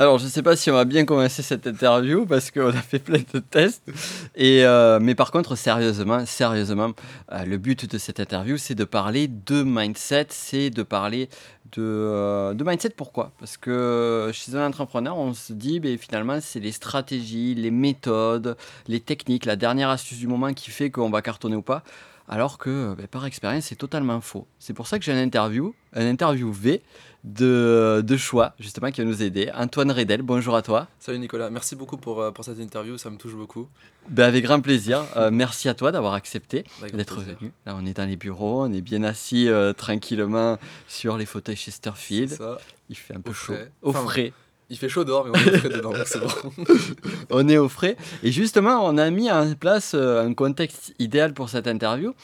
Alors, je ne sais pas si on va bien commencer cette interview parce qu'on a fait plein de tests. Et, euh, mais par contre, sérieusement, sérieusement, euh, le but de cette interview, c'est de parler de mindset, c'est de parler de, euh, de, mindset. Pourquoi? Parce que chez un entrepreneur, on se dit, ben, finalement, c'est les stratégies, les méthodes, les techniques, la dernière astuce du moment qui fait qu'on va cartonner ou pas. Alors que ben, par expérience, c'est totalement faux. C'est pour ça que j'ai un interview, un interview V de, de, choix, justement, qui va nous aider. Antoine Redel, bonjour à toi. Salut Nicolas, merci beaucoup pour, euh, pour cette interview, ça me touche beaucoup. Ben avec grand plaisir. Euh, merci à toi d'avoir accepté d'être venu. Là, on est dans les bureaux, on est bien assis euh, tranquillement sur les fauteuils Chesterfield. Ça. Il fait un peu chaud. Au frais. Il fait chaud dehors, mais on est au frais dedans, donc c'est bon. on est au frais. Et justement, on a mis en place un contexte idéal pour cette interview.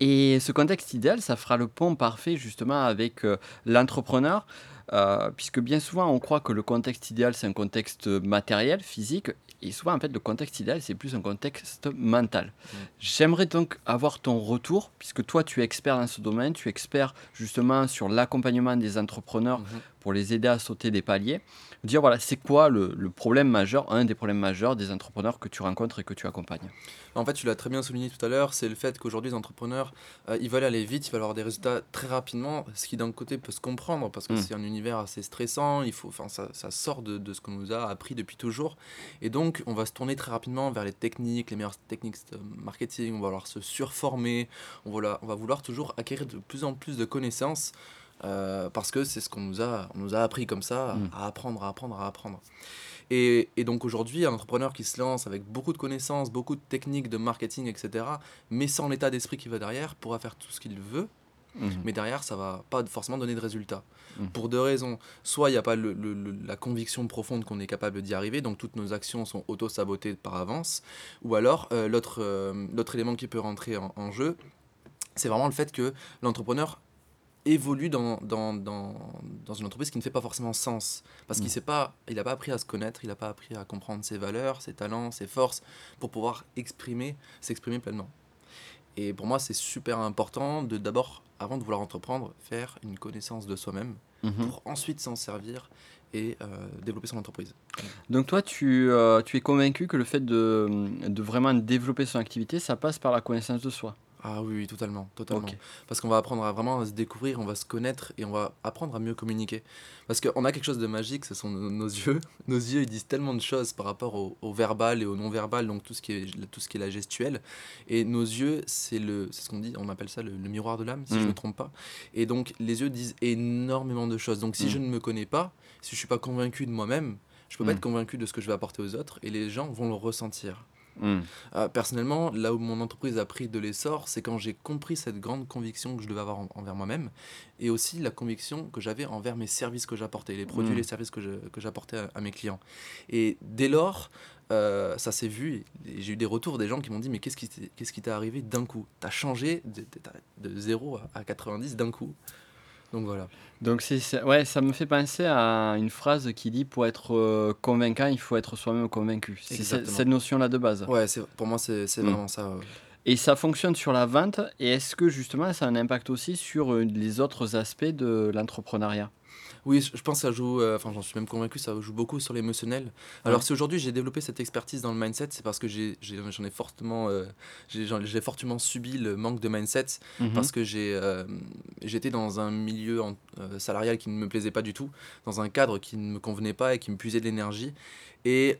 Et ce contexte idéal, ça fera le pont parfait justement avec euh, l'entrepreneur, euh, puisque bien souvent on croit que le contexte idéal c'est un contexte matériel, physique, et souvent en fait le contexte idéal c'est plus un contexte mental. Mmh. J'aimerais donc avoir ton retour, puisque toi tu es expert dans ce domaine, tu es expert justement sur l'accompagnement des entrepreneurs mmh. Pour les aider à sauter des paliers. Dire voilà, c'est quoi le, le problème majeur, un des problèmes majeurs des entrepreneurs que tu rencontres et que tu accompagnes? En fait, tu l'as très bien souligné tout à l'heure, c'est le fait qu'aujourd'hui, les entrepreneurs, euh, ils veulent aller vite, ils veulent avoir des résultats très rapidement, ce qui d'un côté peut se comprendre, parce que mm. c'est un univers assez stressant, il faut, ça, ça sort de, de ce qu'on nous a appris depuis toujours. Et donc, on va se tourner très rapidement vers les techniques, les meilleures techniques de marketing, on va vouloir se surformer, on va, on va vouloir toujours acquérir de plus en plus de connaissances. Euh, parce que c'est ce qu'on nous a, on nous a appris comme ça, mm. à apprendre, à apprendre, à apprendre. Et, donc aujourd'hui, un entrepreneur qui se lance avec beaucoup de connaissances, beaucoup de techniques de marketing, etc., mais sans l'état d'esprit qui va derrière, pourra faire tout ce qu'il veut. Mhm. Mais derrière, ça va pas forcément donner de résultats. Mhm. Pour deux raisons. Soit il n'y a pas la conviction profonde qu'on est capable d'y arriver, donc toutes nos actions sont auto-sabotées par avance. Ou alors, euh, euh, l'autre élément qui peut rentrer en jeu, c'est vraiment le fait que l'entrepreneur évolue dans, dans, dans, dans, une entreprise qui ne fait pas forcément sens. Parce qu'il n'a pas, il pas appris à se connaître, il n'a pas appris à comprendre ses valeurs, ses talents, ses forces, pour pouvoir exprimer, s'exprimer pleinement. Et pour moi, c'est super important de d'abord, avant de vouloir entreprendre, faire une connaissance de soi-même, mhm. pour ensuite s'en servir et euh, développer son entreprise. Donc toi, tu, euh, tu es convaincu que le fait de, de vraiment développer son activité, ça passe par la connaissance de soi ah oui, totalement, totalement. Parce qu'on va apprendre à vraiment se découvrir, on va se connaître et on va apprendre à mieux communiquer. Parce qu'on a quelque chose de magique, ce sont nos, yeux. Nos yeux, ils disent tellement de choses par rapport au, verbal et au non-verbal, donc tout ce, qui est, tout ce qui est la gestuelle. Et nos yeux, c'est le, c'est ce qu'on dit, on appelle ça le, miroir de l'âme, si je ne me mm. trompe pas. Et donc, les yeux disent énormément de choses. Donc, si mm. je ne me connais pas, si je ne suis pas convaincu de moi-même, je ne peux pas mm. être convaincu de ce que je vais apporter aux autres et les gens vont le ressentir. Hmm. Euh, personnellement, là où mon entreprise a pris de l'essor, c'est quand j'ai compris cette grande conviction que je devais avoir envers moi-même et aussi la conviction que j'avais envers mes services que j'apportais, les produits, et hmm. les services que j'apportais à, mes clients. Et dès lors, euh, ça s'est vu, j'ai eu des retours des gens qui m'ont dit Mais qu'est-ce qui t'est arrivé d'un coup? T'as changé de, de, 0 à 90 d'un coup donc voilà. Donc c'est ouais, ça me fait penser à une phrase qui dit pour être euh, convaincant, il faut être soi-même convaincu. C'est cette notion-là de base. Ouais, pour moi c'est mm. vraiment ça. Et ça fonctionne sur la vente. Et est-ce que justement ça a un impact aussi sur euh, les autres aspects de l'entrepreneuriat? Oui, je pense que ça joue, euh, enfin j'en suis même convaincu, ça joue beaucoup sur l'émotionnel. Alors si aujourd'hui j'ai développé cette expertise dans le mindset, c'est parce que j'en ai, fortement, euh, j'ai fortement subi le manque de mindset, mhm. parce que j'ai euh, j'étais dans un milieu salarial qui ne me plaisait pas du tout, dans un cadre qui ne me convenait pas et qui me puisait de l'énergie. Et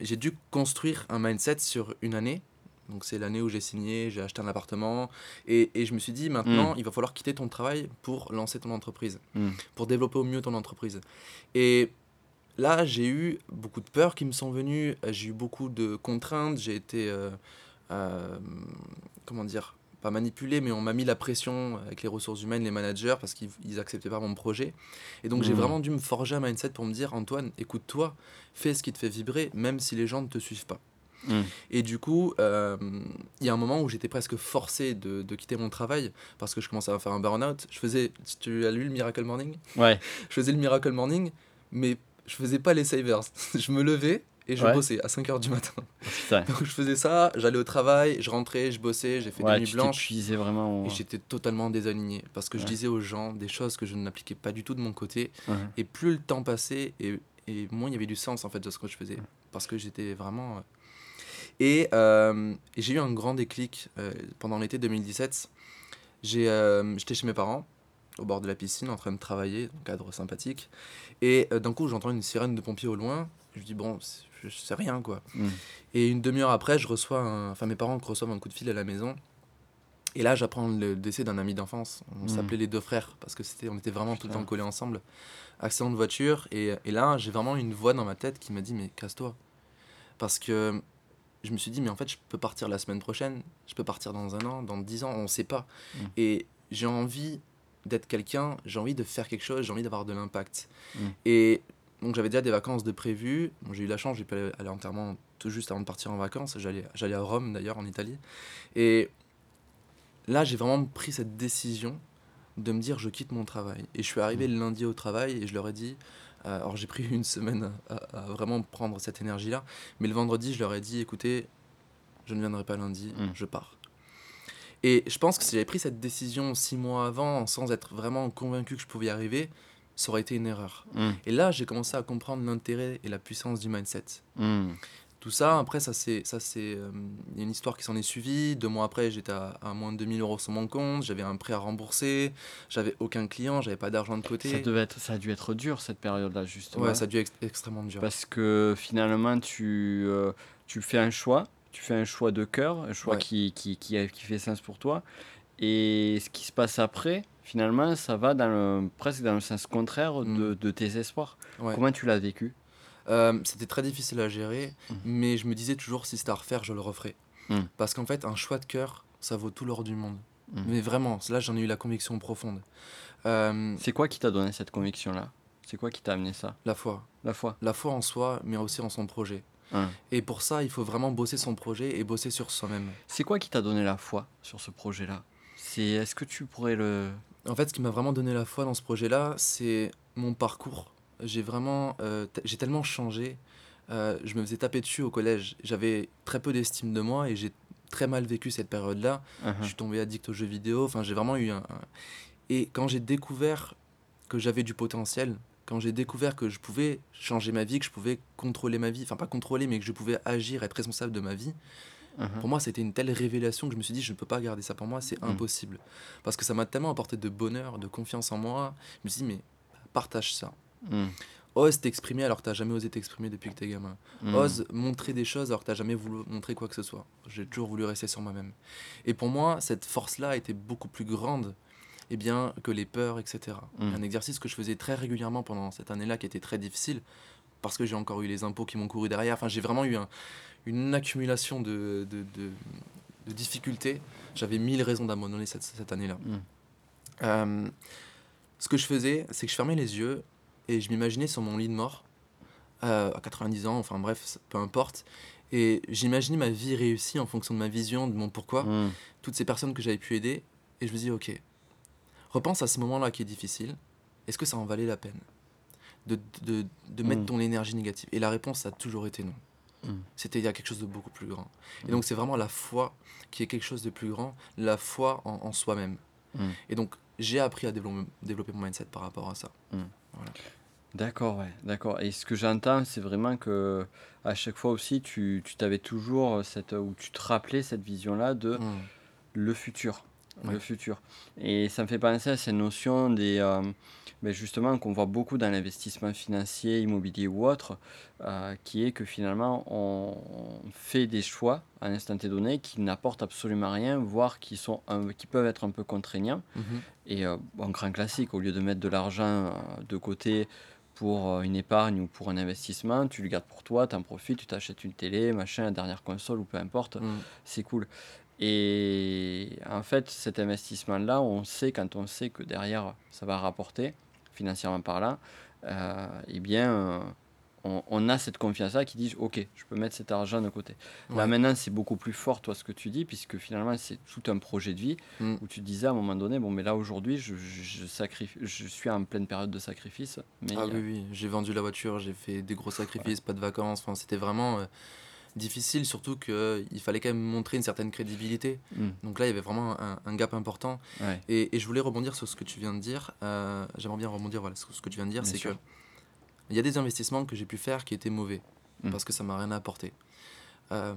j'ai dû construire un mindset sur une année donc c'est l'année où j'ai signé, j'ai acheté un appartement. Et, et, je me suis dit, maintenant, mm. il va falloir quitter ton travail pour lancer ton entreprise, mm. pour développer au mieux ton entreprise. Et là, j'ai eu beaucoup de peurs qui me sont venues, j'ai eu beaucoup de contraintes, j'ai été, euh, euh, comment dire, pas manipulé, mais on m'a mis la pression avec les ressources humaines, les managers, parce qu'ils acceptaient pas mon projet. Et donc j'ai mm. vraiment dû me forger un mindset pour me dire, Antoine, écoute-toi, fais ce qui te fait vibrer, même si les gens ne te suivent pas. Mm. Et du coup, euh, il y a un moment où j'étais presque forcé de, de, quitter mon travail parce que je commençais à faire un burn-out. Je faisais, tu as lu le Miracle Morning? Ouais. Je faisais le Miracle Morning, mais je faisais pas les savers. je me levais et je bossais à 5 h du matin. Donc je faisais ça, j'allais au travail, je rentrais, je bossais, j'ai fait des nuits blanches. vraiment. Et j'étais totalement désaligné parce que je disais aux gens des choses que je n'appliquais pas du tout de mon côté. Et plus le temps passait et, et moins il y avait du sens en fait de ce que je faisais. Parce que j'étais vraiment. Euh, Et, euh, et j'ai eu un grand déclic euh, pendant l'été 2017. J'ai, euh, J'étais chez mes parents, au bord de la piscine, en train de travailler, un cadre sympathique. Et d'un coup, j'entends une sirène de pompiers au loin. Je dis, bon, c'est- je sais rien quoi. Mm. Et une demi-heure après, je reçois un... enfin, mes parents reçoivent un coup de fil à la maison. Et là, j'apprends le décès d'un ami d'enfance. On Mm. s'appelait les deux frères parce que c'était, on était vraiment tout le temps collés ensemble. Accident de voiture. Et, et là, j'ai vraiment une voix dans ma tête qui m'a dit Mais casse-toi. Parce que je me suis dit Mais en fait, je peux partir la semaine prochaine. Je peux partir dans un an, dans dix ans. On ne sait pas. Mm. Et j'ai envie d'être quelqu'un. J'ai envie de faire quelque chose. J'ai envie d'avoir de l'impact. Mm. Et donc, j'avais déjà des vacances de prévues. Bon, j'ai eu la chance. J'ai pu aller à l'enterrement tout juste avant de partir en vacances. J'allais j'allais à Rome, d'ailleurs, en Italie. Et là, j'ai vraiment pris cette décision de me dire je quitte mon travail. Et je suis arrivé le lundi au travail et je leur ai dit, euh, alors j'ai pris une semaine à, à vraiment prendre cette énergie-là, mais le vendredi, je leur ai dit écoutez, je ne viendrai pas lundi, Mm. je pars. Et je pense que si j'avais pris cette décision six mois avant, sans être vraiment convaincu que je pouvais y arriver, ça aurait été une erreur. Mm. Et là, j'ai commencé à comprendre l'intérêt et la puissance du mindset. Mm. Tout ça, après, ça c'est, ça c'est, euh, une histoire qui s'en est suivie. Deux mois après, j'étais à, à moins de 2000 euros sur mon compte. J'avais un prêt à rembourser. J'avais aucun client. J'avais pas d'argent de côté. Ça, devait être, ça a dû être dur cette période-là, justement. Ouais, ça a dû être extrêmement dur. Parce que finalement, tu, euh, tu fais un choix, tu fais un choix de cœur, un choix Ouais. qui, qui, qui, qui fait sens pour toi. Et ce qui se passe après, finalement, ça va dans le, presque dans le sens contraire de, Mm. de tes espoirs. Ouais. Comment tu l'as vécu? Euh, c'était très difficile à gérer, Mhm. mais je me disais toujours si c'était à refaire, je le referais. Mhm. Parce qu'en fait, un choix de cœur, ça vaut tout l'or du monde. Mhm. Mais vraiment, là, j'en ai eu la conviction profonde. Euh, C'est quoi qui t'a donné cette conviction-là? C'est quoi qui t'a amené ça? La foi. La foi La foi en soi, mais aussi en son projet. Et pour ça, il faut vraiment bosser son projet et bosser sur soi-même. C'est quoi qui t'a donné la foi sur ce projet-là? C'est Est-ce que tu pourrais le... En fait, ce qui m'a vraiment donné la foi dans ce projet-là, c'est mon parcours. J'ai vraiment, euh, j'ai tellement changé. Euh, je me faisais taper dessus au collège. J'avais très peu d'estime de moi et j'ai très mal vécu cette période-là. Uhum. Je suis tombé addict aux jeux vidéo. Enfin, j'ai vraiment eu un. un- Et quand j'ai découvert que j'avais du potentiel, quand j'ai découvert que je pouvais changer ma vie, que je pouvais contrôler ma vie, enfin pas contrôler, mais que je pouvais agir, être responsable de ma vie, Uhum. pour moi, c'était une telle révélation que je me suis dit, je ne peux pas garder ça pour moi, c'est Mm. impossible. Parce que ça m'a tellement apporté de bonheur, de confiance en moi. Je me suis dit, mais partage ça. Mm. Ose t'exprimer alors que t'as jamais osé t'exprimer depuis que t'es gamin. Mm. Ose montrer des choses alors que t'as jamais voulu montrer quoi que ce soit. J'ai toujours voulu rester sur moi-même. Et pour moi, cette force-là était beaucoup plus grande eh bien, que les peurs, etc. Mm. Un exercice que je faisais très régulièrement pendant cette année-là qui était très difficile parce que j'ai encore eu les impôts qui m'ont couru derrière. Enfin, j'ai vraiment eu un- une accumulation de, de, de- de difficultés. J'avais mille raisons d'abandonner cette, cette année-là. Mm. Euh, ce que je faisais, c'est que je fermais les yeux et je m'imaginais sur mon lit de mort, euh, à 90 ans, enfin bref, peu importe. Et j'imaginais ma vie réussie en fonction de ma vision, de mon pourquoi, Mm. toutes ces personnes que j'avais pu aider. Et je me dis, ok, repense à ce moment-là qui est difficile. Est-ce que ça en valait la peine de, de, de mettre Mm. ton énergie négative? Et la réponse a toujours été non. Mm. C'était il y a quelque chose de beaucoup plus grand. Et Mm. donc c'est vraiment la foi qui est quelque chose de plus grand, la foi en, en soi-même. Et donc j'ai appris à développer, développer mon mindset par rapport à ça. D'accord, ouais, d'accord. Et ce que j'entends, c'est vraiment que à chaque fois aussi, tu, tu t'avais toujours cette, ou tu te rappelais cette vision-là de Mm. le futur, le Ouais. futur. Et ça me fait penser à cette notion des, euh, ben justement, qu'on voit beaucoup dans l'investissement financier, immobilier ou autre, euh, qui est que finalement, on, on fait des choix à un instant T donné qui n'apportent absolument rien, voire qui, sont un- qui peuvent être un peu contraignants. Mhm. Et euh, en grand classique, au lieu de mettre de l'argent euh, de côté pour euh, une épargne ou pour un investissement, tu le gardes pour toi, tu en profites, tu t'achètes une télé, machin, la dernière console ou peu importe, Mm. c'est cool. Et en fait, cet investissement-là, on sait, quand on sait que derrière, ça va rapporter, financièrement parlant, euh, eh bien, euh, on, on a cette confiance-là qui dit, OK, je peux mettre cet argent de côté. Là, maintenant, c'est beaucoup plus fort, toi, ce que tu dis, puisque finalement, c'est tout un projet de vie Mm. où tu disais à un moment donné, bon, mais là, aujourd'hui, je, sacrifie, je suis en pleine période de sacrifice. Mais, Ah euh, oui, oui, j'ai vendu la voiture, j'ai fait des gros sacrifices, pas de vacances. Enfin, c'était vraiment euh, difficile, surtout qu'il fallait quand même montrer une certaine crédibilité. mm, Donc là, il y avait vraiment un, un gap important. ouais, Et, et je voulais rebondir sur ce que tu viens de dire. Euh, J'aimerais bien rebondir voilà, sur ce que tu viens de dire. C'est que Il y a des investissements que j'ai pu faire qui étaient mauvais Mm. parce que ça m'a rien apporté. Euh,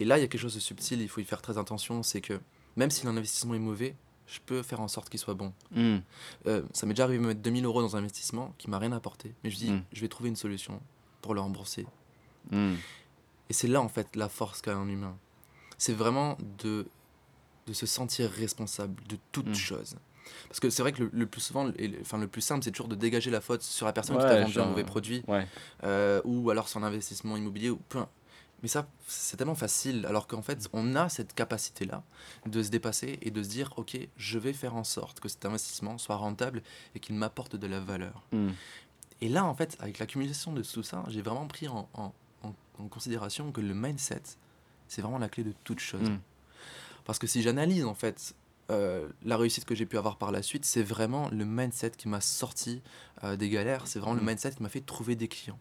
et là, il y a quelque chose de subtil, il faut y faire très attention, c'est que même si un investissement est mauvais, je peux faire en sorte qu'il soit bon. Mm. Euh, ça m'est déjà arrivé de mettre 2000 euros dans un investissement qui m'a rien apporté, mais je dis, Mm. je vais trouver une solution pour le rembourser. Mm. Et c'est là, en fait, la force qu'a un humain. C'est vraiment de, de se sentir responsable de toute chose. Parce que c'est vrai que le, le plus souvent, et le, enfin, le plus simple, c'est toujours de dégager la faute sur la personne qui t'a vendu genre, un mauvais produit, Ouais. euh, ou alors son investissement immobilier, ou peu. Mais ça, c'est tellement facile, alors qu'en fait, on a cette capacité-là de se dépasser et de se dire, ok, je vais faire en sorte que cet investissement soit rentable et qu'il m'apporte de la valeur. Mm. Et là, en fait, avec l'accumulation de tout ça, j'ai vraiment pris en, en- en- en considération que le mindset, c'est vraiment la clé de toute chose. Mm. Parce que si j'analyse, en fait, euh, la réussite que j'ai pu avoir par la suite, c'est vraiment le mindset qui m'a sorti euh, des galères, c'est vraiment Mm. le mindset qui m'a fait trouver des clients.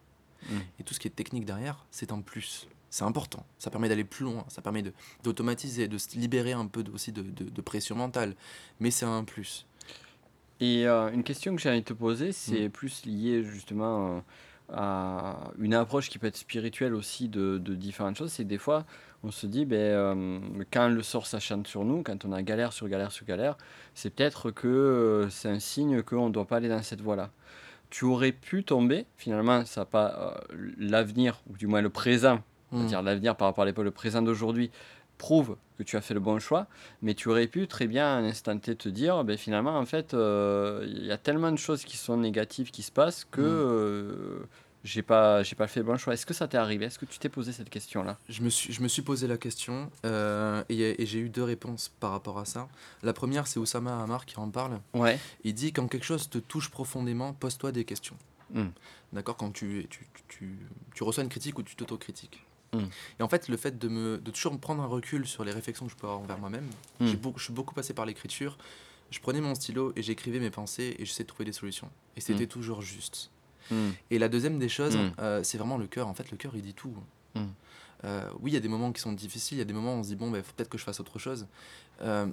Mm. Et tout ce qui est technique derrière, c'est un plus. C'est important. Ça permet d'aller plus loin, ça permet de- d'automatiser, de, se libérer un peu de- aussi de, de- de pression mentale. Mais c'est un plus. Et euh, une question que j'ai envie de te poser, c'est Mm. plus lié justement à une approche qui peut être spirituelle aussi de, de différentes choses. C'est que des fois, on se dit, ben, euh, quand le sort s'acharne sur nous, quand on a galère sur galère sur galère, c'est peut-être que euh, c'est un signe qu'on ne doit pas aller dans cette voie-là. Tu aurais pu tomber, finalement, ça pas euh, l'avenir, ou du moins le présent, Mm. c'est-à-dire l'avenir par rapport à l'époque, le présent d'aujourd'hui, prouve que tu as fait le bon choix, mais tu aurais pu très bien à un instant T te dire, ben, finalement, en fait, euh, il y a tellement de choses qui sont négatives qui se passent que Mm. euh, j'ai pas, j'ai pas fait le bon choix. Est-ce que ça t'est arrivé? Est-ce que tu t'es posé cette question-là? Je me, suis, je me suis posé la question euh, et, et j'ai eu deux réponses par rapport à ça. La première, c'est Oussama Hamar qui en parle. Ouais. Il dit quand quelque chose te touche profondément, pose-toi des questions. Mm. D'accord? Quand tu, tu, tu, tu- tu reçois une critique ou tu t'autocritiques. Mm. Et en fait, le fait de, me, de toujours me prendre un recul sur les réflexions que je peux avoir envers moi-même, Mm. j'ai beaucoup, je suis beaucoup passé par l'écriture. Je prenais mon stylo et j'écrivais mes pensées et j'essayais de trouver des solutions. Et c'était toujours juste. Mm. Et la deuxième des choses, Mm. euh, c'est vraiment le cœur. En fait, le cœur, il dit tout. Mm. Euh, oui, il y a des moments qui sont difficiles, il y a des moments où on se dit, bon, il faut peut-être que je fasse autre chose. Euh,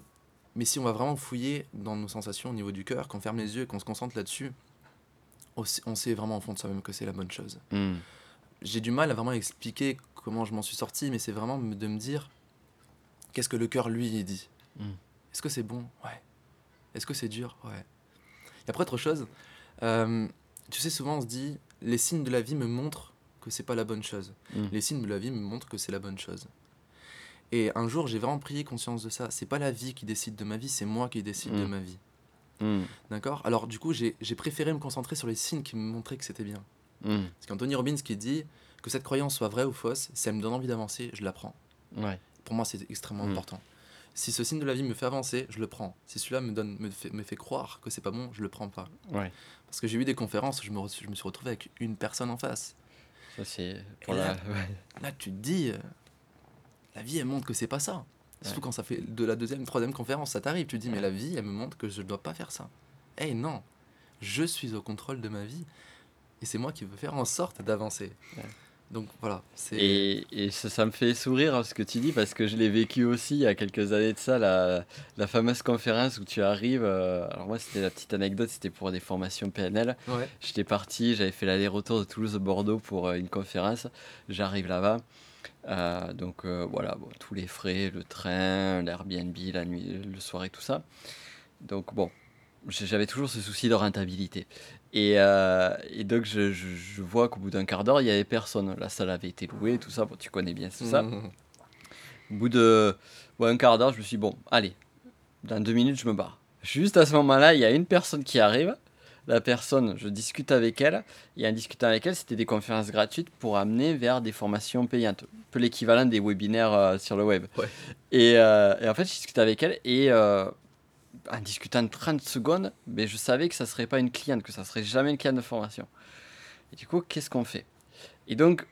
mais si on va vraiment fouiller dans nos sensations au niveau du cœur, qu'on ferme les yeux et qu'on se concentre là-dessus, on sait- vraiment au fond de soi-même que c'est la bonne chose. J'ai du mal à vraiment expliquer comment je m'en suis sorti, mais c'est vraiment de me dire, qu'est-ce que le cœur, lui, dit? Est-ce que c'est bon? Ouais. Est-ce que c'est dur? Ouais. Et après, autre chose, euh, tu sais, souvent on se dit, les signes de la vie me montrent que c'est pas la bonne chose. Mm. Les signes de la vie me montrent que c'est la bonne chose. Et un jour, j'ai vraiment pris conscience de ça. C'est pas la vie qui décide de ma vie, c'est moi qui décide de Mm. ma vie. Mm. D'accord? Alors, du coup, j'ai préféré me concentrer sur les signes qui me montraient que c'était bien. Parce qu'Anthony Robbins qui dit que cette croyance soit vraie ou fausse, si elle me donne envie d'avancer, je la prends. Ouais. Pour moi, c'est extrêmement important. Si ce signe de la vie me fait avancer, je le prends. Si celui-là me, donne, me, fait, me fait croire que c'est pas bon, je le prends pas. Ouais. Parce que j'ai eu des conférences je me, je me suis retrouvé avec une personne en face. Ça, c'est pour la. là- ouais. Là, tu te dis, euh, la vie, elle montre que c'est pas ça. Surtout Ouais. quand ça fait de la deuxième, troisième conférence, ça t'arrive. Tu te dis, mais la vie, elle me montre que je ne dois pas faire ça. Eh non, je suis au contrôle de ma vie. Et c'est moi qui veux faire en sorte d'avancer. Donc voilà. Et, et ça, ça me fait sourire ce que tu dis parce que je l'ai vécu aussi il y a quelques années de ça, la, la fameuse conférence où tu arrives. euh, alors, moi, c'était la petite anecdote, c'était pour des formations PNL. Ouais. J'étais parti, j'avais fait l'aller-retour de Toulouse à Bordeaux pour euh, une conférence. J'arrive là-bas. euh, donc voilà, bon, tous les frais, le train, l'Airbnb, la nuit, le soir et tout ça. Donc bon, j'avais toujours ce souci de rentabilité. Et, euh, et donc je, je- je vois qu'au bout d'un quart d'heure, il y avait personne. La salle avait été louée, tout ça. Bon, tu connais bien tout ça. Mhm. Au bout de ouais, un quart d'heure, je me suis dit, bon, allez, dans deux minutes, je me barre. Juste à ce moment-là, il y a une personne qui arrive. La personne, je discute avec elle. Et en discutant avec elle, c'était des conférences gratuites pour amener vers des formations payantes. Un peu l'équivalent des webinaires euh, sur le web. Ouais. Et, euh, et en fait, je discutais avec elle. Et en discutant 30 secondes, mais je savais que ça serait pas une cliente, que ça serait jamais une cliente de formation. Et du coup, qu'est-ce qu'on fait? Et donc,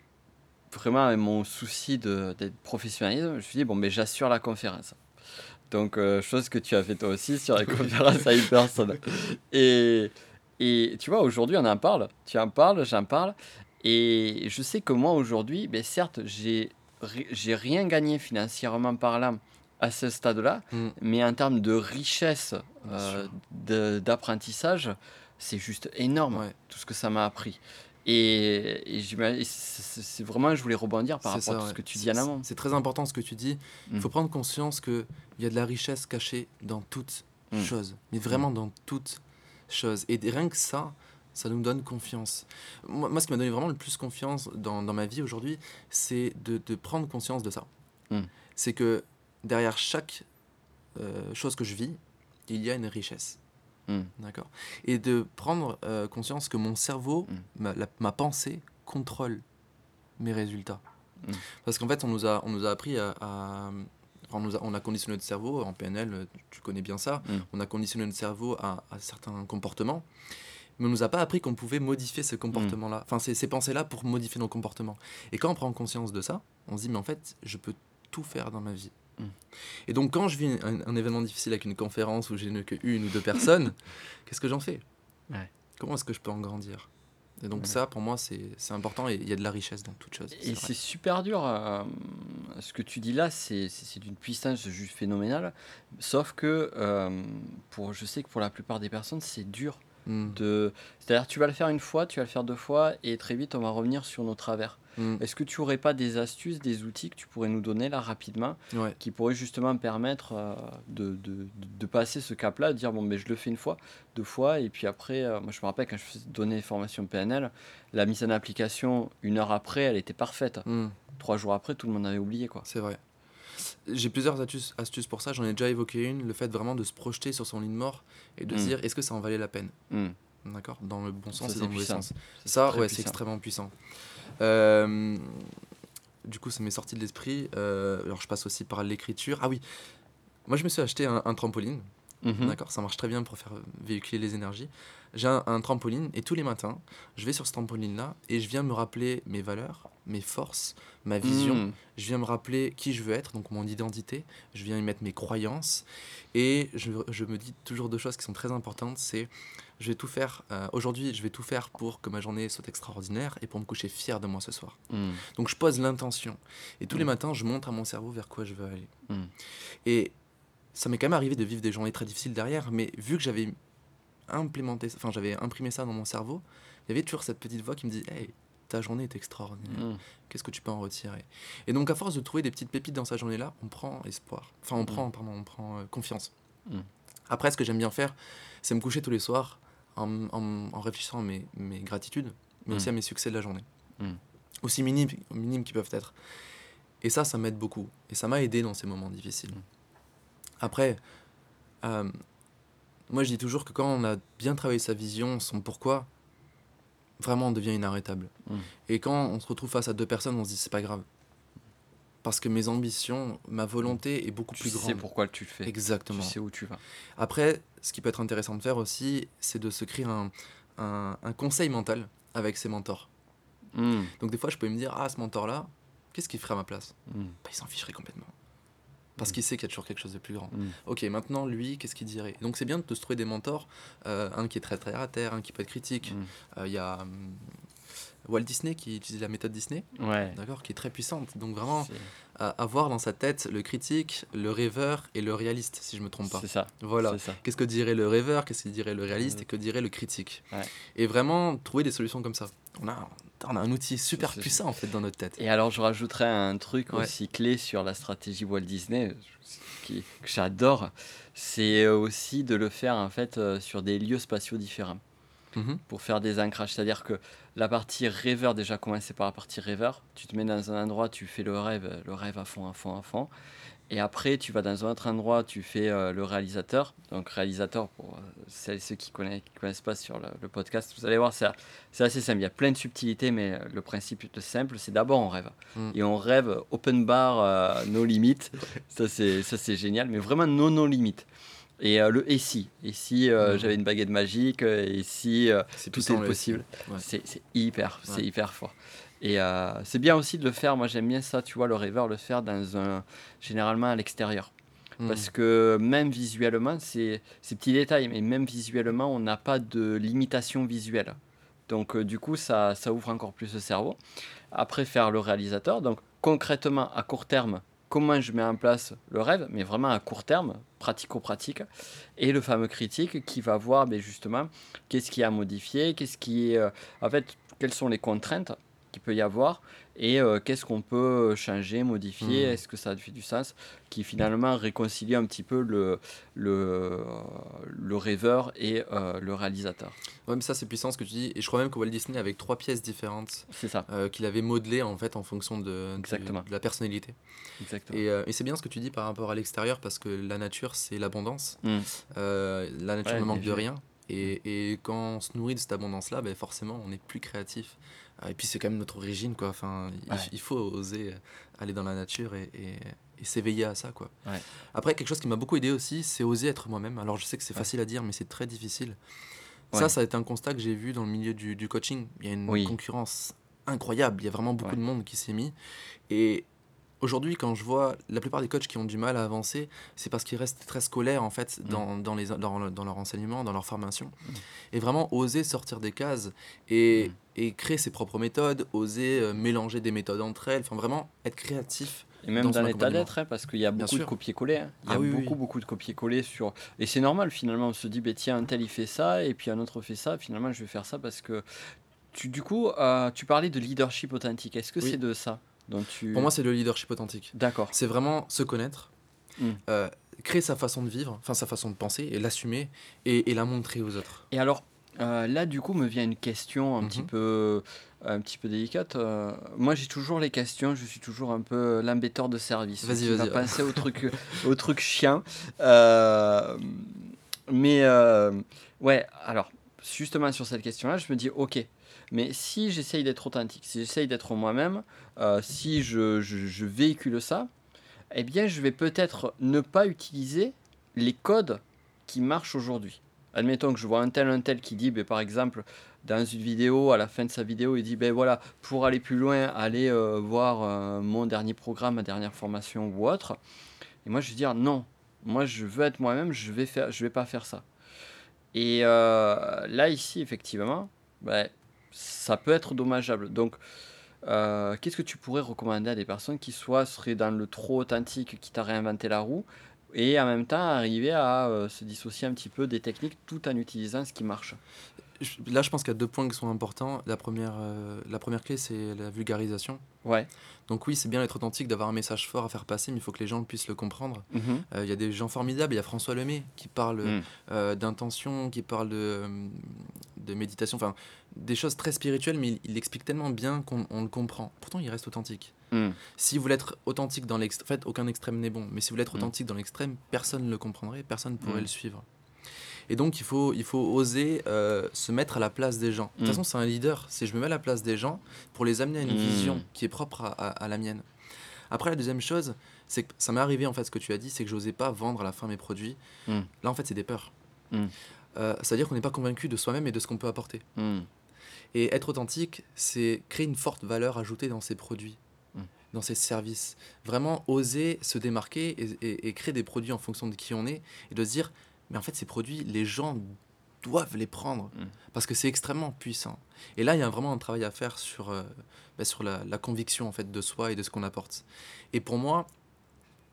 vraiment, avec mon souci d'être professionnalisme, je me suis dit, bon, mais j'assure la conférence. Donc, euh, chose que tu as fait toi aussi sur la conférence à une personne. Et, et tu vois, aujourd'hui, on en parle. Tu en parles, j'en parle. Et je sais que moi, aujourd'hui, ben, certes, j'ai j'ai rien gagné financièrement parlant à ce stade-là, Mm. mais en termes de richesse euh, d'apprentissage, c'est juste énorme Ouais. tout ce que ça m'a appris. Et, et c'est vraiment, je voulais rebondir par rapport ça, à tout ce que tu dis en amont. C'est très important ce que tu dis. Il Mm. faut prendre conscience qu'il y a de la richesse cachée dans toute Mm. chose, mais vraiment dans toute chose. Et rien que ça, ça nous donne confiance. Moi, moi, ce qui m'a donné vraiment le plus confiance dans, dans ma vie aujourd'hui, c'est de, de prendre conscience de ça. Mm. C'est que derrière chaque euh, chose que je vis, il y a une richesse. Mm. D'accord Et de prendre euh, conscience que mon cerveau, Mm. ma, la- ma pensée, contrôle mes résultats. Mm. Parce qu'en fait, on nous a, on nous a appris à. à- on, nous a, on a conditionné notre cerveau, en PNL, tu connais bien ça, on a conditionné notre cerveau à, à certains comportements, mais on nous a pas appris qu'on pouvait modifier ce comportement-là, enfin ces, ces pensées-là pour modifier nos comportements. Et quand on prend conscience de ça, on se dit, mais en fait, je peux tout faire dans ma vie. Et donc, quand je vis un, un événement difficile avec une conférence où j'ai que une ou deux personnes, qu'est-ce que j'en fais? Ouais. Comment est-ce que je peux en grandir? Et donc, Ouais. ça, pour moi, c'est important et il y a de la richesse dans toute chose. Et c'est super dur. euh, ce que tu dis là, c'est d'une puissance juste phénoménale. Sauf que euh, pour, je sais que pour la plupart des personnes, c'est dur. Mm. De... C'est-à-dire, tu vas le faire une fois, tu vas le faire deux fois, et très vite, on va revenir sur nos travers. Mm. Est-ce que tu aurais pas des astuces, des outils que tu pourrais nous donner là rapidement, Ouais. qui pourraient justement permettre euh, de, de, de passer ce cap-là, de dire bon, ben, je le fais une fois, deux fois, et puis après, euh, moi je me rappelle quand je faisais donner formation PNL, la mise en application une heure après, elle était parfaite. Mm. Trois jours après, tout le monde avait oublié quoi. C'est vrai. J'ai plusieurs astuces, astuces pour ça. J'en ai déjà évoqué une, le fait vraiment de se projeter sur son lit de mort et de se Mm. dire est-ce que ça en valait la peine? D'accord Dans le bon Ça, sens et dans le mauvais sens. Ça, ouais, c'est extrêmement puissant. Euh, du coup, ça m'est sorti de l'esprit. Euh, alors, je passe aussi par l'écriture. Ah oui, moi, je me suis acheté un, un trampoline. Mhm. D'accord, ça marche très bien pour faire véhiculer les énergies. J'ai un, un trampoline et tous les matins, je vais sur ce trampoline-là et je viens me rappeler mes valeurs, mes forces, ma vision. Hmm. Je viens me rappeler qui je veux être, donc mon identité. Je viens y mettre mes croyances. Et je, je me dis toujours deux choses qui sont très importantes. C'est, je vais tout faire, euh, aujourd'hui, je vais tout faire pour que ma journée soit extraordinaire et pour me coucher fier de moi ce soir. Hmm. Donc je pose l'intention. Et tous les Mm. matins, je montre à mon cerveau vers quoi je veux aller. Et ça m'est quand même arrivé de vivre des journées très difficiles derrière, mais vu que j'avais implémenté, enfin j'avais imprimé ça dans mon cerveau, il y avait toujours cette petite voix qui me dit Hey, ta journée est extraordinaire. Hmm. Qu'est-ce que tu peux en retirer? Et donc à force de trouver des petites pépites dans sa journée-là, on prend espoir. Enfin, on Mm. prend, pardon, on prend euh, confiance. Mm. Après, ce que j'aime bien faire, c'est me coucher tous les soirs en, en- en réfléchissant à mes, mes gratitudes, mais Mm. aussi à mes succès de la journée. Mm. Aussi minimes, minimes qu'ils peuvent être. Et ça, ça m'aide beaucoup. Et ça m'a aidé dans ces moments difficiles. Après, euh, moi je dis toujours que quand on a bien travaillé sa vision, son pourquoi, vraiment on devient inarrêtable. Mm. Et quand on se retrouve face à deux personnes, on se dit c'est pas grave. Parce que mes ambitions, ma volonté est beaucoup Tu plus sais grande. pourquoi tu le fais. Exactement. Tu sais où tu vas. Après, ce qui peut être intéressant de faire aussi, c'est de se créer un, un- un conseil mental avec ses mentors. Hmm. Donc des fois, je peux me dire, ah, ce mentor-là, qu'est-ce qu'il ferait à ma place? Hmm. bah, Il s'en ficherait complètement. Parce Mm. qu'il sait qu'il y a toujours quelque chose de plus grand. Hmm. Ok, maintenant, lui, qu'est-ce qu'il dirait? Donc c'est bien de se trouver des mentors, euh, un qui est très très à terre, un qui peut être critique. Hmm. Euh, Il y a Walt Disney qui utilise la méthode Disney, Ouais. d'accord, qui est très puissante. Donc vraiment, avoir dans sa tête le critique, le rêveur et le réaliste, si je me trompe pas. C'est ça. Voilà. Qu'est-ce que dirait le rêveur, qu'est-ce que dirait le réaliste et que dirait le critique? Ouais. Et vraiment trouver des solutions comme ça. On a, on a un outil super puissant en fait dans notre tête. Et alors, je rajouterais un truc Ouais. aussi clé sur la stratégie Walt Disney, qui, que j'adore, c'est aussi de le faire en fait euh, sur des lieux spatiaux différents Mhm. pour faire des ancrages. C'est-à-dire que la partie rêveur, déjà commencer par la partie rêveur, tu te mets dans un endroit, tu fais le rêve, le rêve à fond, à fond, à fond. Et après, tu vas dans un autre endroit, tu fais euh, le réalisateur. Donc, réalisateur, pour euh, celles et ceux qui ne connaissent, qui connaissent pas sur le, le podcast, vous allez voir, c'est assez simple. Il y a plein de subtilités, mais euh, le principe est simple c'est d'abord on rêve. Mm. Et on rêve open bar, euh, no limites. Ça, c'est ça, c'est génial, mais vraiment no, no limites. Et euh, le et si Et si euh, Mm. j'avais une baguette magique euh, Et si euh, tout est le possible SI. Ouais. C'est hyper, c'est hyper fort. Et c'est bien aussi de le faire. Moi, j'aime bien ça, tu vois, le rêveur, le faire dans un, généralement à l'extérieur. Mm. Parce que même visuellement, c'est ces petits détails, mais même visuellement, on n'a pas de limitation visuelle. Donc, du coup, ça, ça ouvre encore plus le cerveau. Après, faire le réalisateur. Donc, concrètement, à court terme, comment je mets en place le rêve, mais vraiment à court terme, pratico-pratique. Et le fameux critique qui va voir ben, justement qu'est-ce qui a modifié, qu'est-ce qui est. euh, En fait, quelles sont les contraintes qu'il peut y avoir et euh, qu'est-ce qu'on peut changer, modifier, Mhm. est-ce que ça fait du sens, qui finalement réconcilie un petit peu le, le, le rêveur et euh, le réalisateur. Ouais, mais ça, c'est puissant ce que tu dis. Et je crois même que Walt Disney, avec trois pièces différentes, C'est ça, euh, qu'il avait modelées en fait en fonction de, la personnalité. exactement. Et, euh, et c'est bien ce que tu dis par rapport à l'extérieur parce que la nature, c'est l'abondance. Mm. Euh, la nature Ouais, ne manque de rien. Et, et quand on se nourrit de cette abondance-là, ben forcément, on est plus créatif. Ah, Et puis, c'est quand même notre origine, quoi. Enfin, il, Ouais. il faut oser aller dans la nature et, et- et s'éveiller à ça, quoi. Ouais. Après, quelque chose qui m'a beaucoup aidé aussi, c'est oser être moi-même. Alors, je sais que c'est facile à dire, mais c'est très difficile. Ça, ça a été un constat que j'ai vu dans le milieu du, du coaching. Il y a une Oui. concurrence incroyable. Il y a vraiment beaucoup de monde qui s'est mis. Et aujourd'hui, quand je vois la plupart des coachs qui ont du mal à avancer, c'est parce qu'ils restent très scolaires en fait Mm. dans, dans, les, dans, dans leur enseignement, dans leur formation. Et vraiment oser sortir des cases et, Mm. et créer ses propres méthodes, oser euh, mélanger des méthodes entre elles, enfin vraiment être créatif. Et même dans l'état d'être, hein, parce qu'il y a beaucoup de copier-coller. hein. Il y a Ah oui, oui, beaucoup, oui. beaucoup de copier-coller sur. Et c'est normal finalement. On se dit, ben, tiens, un tel il fait ça, et puis un autre fait ça. Finalement, je vais faire ça parce que. Tu, du coup, euh, tu parlais de leadership authentique. Est-ce que Oui. c'est de ça? Tu... Pour moi, c'est le leadership authentique. D'accord. C'est vraiment se connaître, Mm. euh, créer sa façon de vivre, enfin sa façon de penser et l'assumer et, et la montrer aux autres. Et alors, euh, là, du coup, me vient une question un petit Mhm. peu, un petit peu délicate. Euh, moi, j'ai toujours les questions. Je suis toujours un peu l'embêteur de service. Vas-y, qui va vas-y. penser au truc, au truc chien. Euh, mais euh, ouais, alors justement sur cette question-là, je me dis ok. Mais si j'essaye d'être authentique, si j'essaye d'être moi-même, euh, si je, véhicule ça, eh bien, je vais peut-être ne pas utiliser les codes qui marchent aujourd'hui. Admettons que je vois un tel, un tel qui dit, ben, par exemple, dans une vidéo, à la fin de sa vidéo, il dit, ben voilà, pour aller plus loin, allez euh, voir euh, mon dernier programme, ma dernière formation ou autre. Et moi, je vais dire, non, moi, je veux être moi-même, je vais faire, je vais pas faire ça. Et là, ici, effectivement, ben, ça peut être dommageable. Donc, euh, qu'est-ce que tu pourrais recommander à des personnes qui soit seraient dans le trop authentique, qui t'a réinventé la roue, et en même temps arriver à euh, se dissocier un petit peu des techniques tout en utilisant ce qui marche? Là, je pense qu'il y a deux points qui sont importants. La première, euh, la première clé, c'est la vulgarisation. Ouais. Donc oui, c'est bien d'être authentique, d'avoir un message fort à faire passer, mais il faut que les gens puissent le comprendre. Mhm. Euh, Il y a des gens formidables, il y a François Lemay qui parle Mm. euh, d'intention, qui parle de, de méditation, enfin des choses très spirituelles, mais il, il explique tellement bien qu'on on le comprend. Pourtant, il reste authentique. Mm. Si vous voulez être authentique dans l'extrême, en fait, aucun extrême n'est bon, mais si vous voulez être Mm. authentique dans l'extrême, personne ne le comprendrait, personne ne pourrait le suivre. Et donc, il faut, il faut oser euh, se mettre à la place des gens. De toute Mm. façon, c'est un leader. C'est je me mets à la place des gens pour les amener à une Mm. vision qui est propre à, à- à la mienne. Après, la deuxième chose, c'est que ça m'est arrivé, en fait, ce que tu as dit, c'est que j'osais pas vendre à la fin mes produits. Mm. Là, en fait, c'est des peurs. Mm. Euh, C'est-à-dire qu'on n'est pas convaincu de soi-même et de ce qu'on peut apporter. Mm. Et être authentique, c'est créer une forte valeur ajoutée dans ses produits, dans ses services. Vraiment oser se démarquer et, et- et créer des produits en fonction de qui on est et de se dire, mais en fait, ces produits, les gens doivent les prendre Mm. parce que c'est extrêmement puissant. Et là, il y a vraiment un travail à faire sur, euh, bah, sur la, la conviction en fait de soi et de ce qu'on apporte. Et pour moi,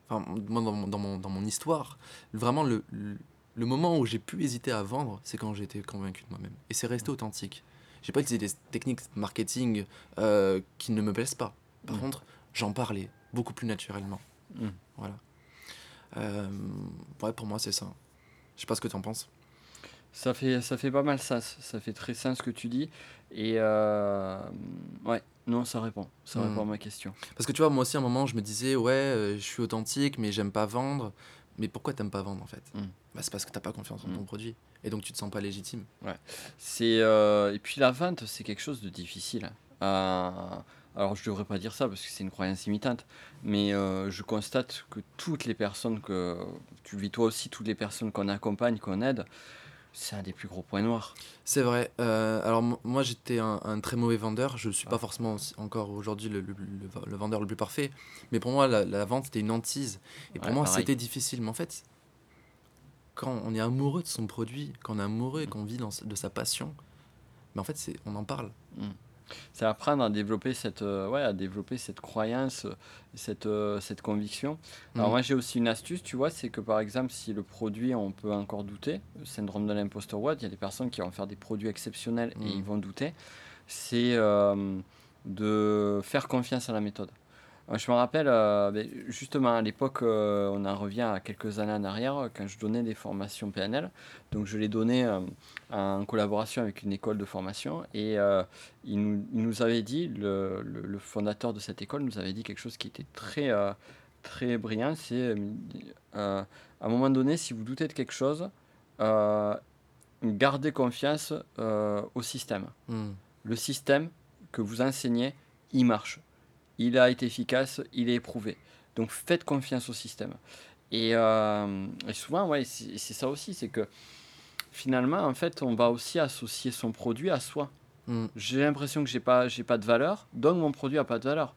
enfin, moi dans, mon, dans, mon, dans mon histoire, vraiment le, le, le moment où j'ai pu hésiter à vendre, c'est quand j'étais convaincu de moi-même. Et c'est resté authentique. J'ai pas utilisé des techniques marketing euh, qui ne me plaisent pas. Par Mm. contre, j'en parlais beaucoup plus naturellement. Mm. Voilà. Euh, ouais, pour moi, c'est ça. Je sais pas ce que tu en penses. Ça fait, ça fait pas mal sens, ça fait très sens ce que tu dis. Et euh, ouais, non, ça répond, ça répond à ma question. Parce que tu vois, moi aussi, à un moment, je me disais, ouais, euh, je suis authentique, mais j'aime pas vendre. Mais pourquoi t'aimes pas vendre, en fait? Mm. bah, C'est parce que t'as pas confiance en ton produit. Et donc, tu te sens pas légitime. C'est euh, et puis la vente, c'est quelque chose de difficile. Euh, alors je devrais pas dire ça parce que c'est une croyance limitante, mais euh, je constate que toutes les personnes que tu vis toi aussi, toutes les personnes qu'on accompagne, qu'on aide, c'est un des plus gros points noirs. C'est vrai. Euh, alors, moi, j'étais un, un très mauvais vendeur. Je suis Ah. pas forcément aussi- encore aujourd'hui le, le- le- le vendeur le plus parfait. Mais pour moi, la, la vente, c'était une hantise. Et pour Ouais, moi, c'était difficile. Mais en fait, quand on est amoureux de son produit, quand on est amoureux et qu'on vit dans, de sa passion, mais en fait, on en parle. C'est apprendre à développer cette, euh, ouais, à développer cette croyance, euh, cette, euh, cette conviction. Alors Mm. moi j'ai aussi une astuce, tu vois, c'est que par exemple si le produit on peut encore douter, le syndrome de l'imposteur il y a des personnes qui vont faire des produits exceptionnels et Mm. ils vont douter. c'est euh, de faire confiance à la méthode. Euh, Je me rappelle, euh, justement, à l'époque, euh, on en revient à quelques années en arrière, quand je donnais des formations PNL. Donc, je les donnais en collaboration avec une école de formation. Et il, nous, il nous avait dit, le, le- le fondateur de cette école nous avait dit quelque chose qui était très, très brillant. C'est, à un moment donné, si vous doutez de quelque chose, gardez confiance au système Hmm. le système que vous enseignez, il marche. Il a été efficace, il est éprouvé. Donc faites confiance au système. Et, euh, et souvent, ouais, c'est ça aussi, c'est que finalement, en fait, on va aussi associer son produit à soi. Hmm. J'ai l'impression que j'ai pas, j'ai pas de valeur, donc mon produit a pas de valeur.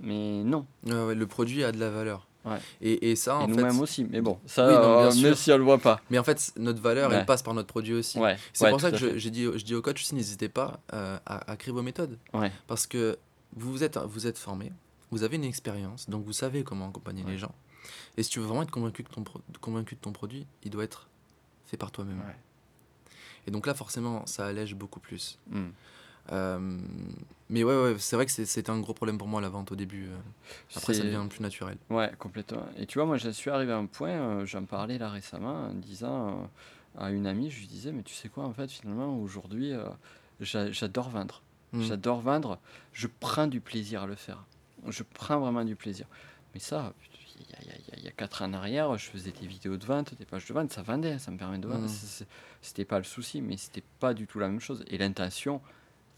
Mais non. Ouais, le produit a de la valeur. Ouais. Et, et ça, et en fait. nous-mêmes aussi. Mais bon, ça, Oui, non, bien sûr. même si on le voit pas. Mais en fait, notre valeur, Ouais. elle passe par notre produit aussi. C'est pour ça que je, j'ai dit, je dis aux coachs aussi, n'hésitez pas euh, à, à créer vos méthodes. Parce que vous êtes, vous êtes formé, vous avez une expérience, donc vous savez comment accompagner Ouais. les gens. Et si tu veux vraiment être convaincu, que ton pro- convaincu de ton produit, il doit être fait par toi-même. Ouais. Et donc là, forcément, ça allège beaucoup plus. Hmm. Euh, mais ouais, ouais c'est vrai que c'était un gros problème pour moi la vente au début. euh. Après, ça devient plus naturel. Ouais, complètement. Et tu vois, moi, je suis arrivé à un point, euh, j'en parlais là récemment, en disant euh, à une amie, je lui disais, mais tu sais quoi, en fait, finalement, aujourd'hui, j'a- j'adore vendre. Mm. J'adore vendre, je prends du plaisir à le faire. Je prends vraiment du plaisir. Mais ça, il y a, il y a- il y a- il y a quatre ans en arrière, je faisais des vidéos de vente, des pages de vente, ça vendait, ça me permet de vendre. Mm. C'est- C'était pas le souci, mais c'était pas du tout la même chose. Et l'intention,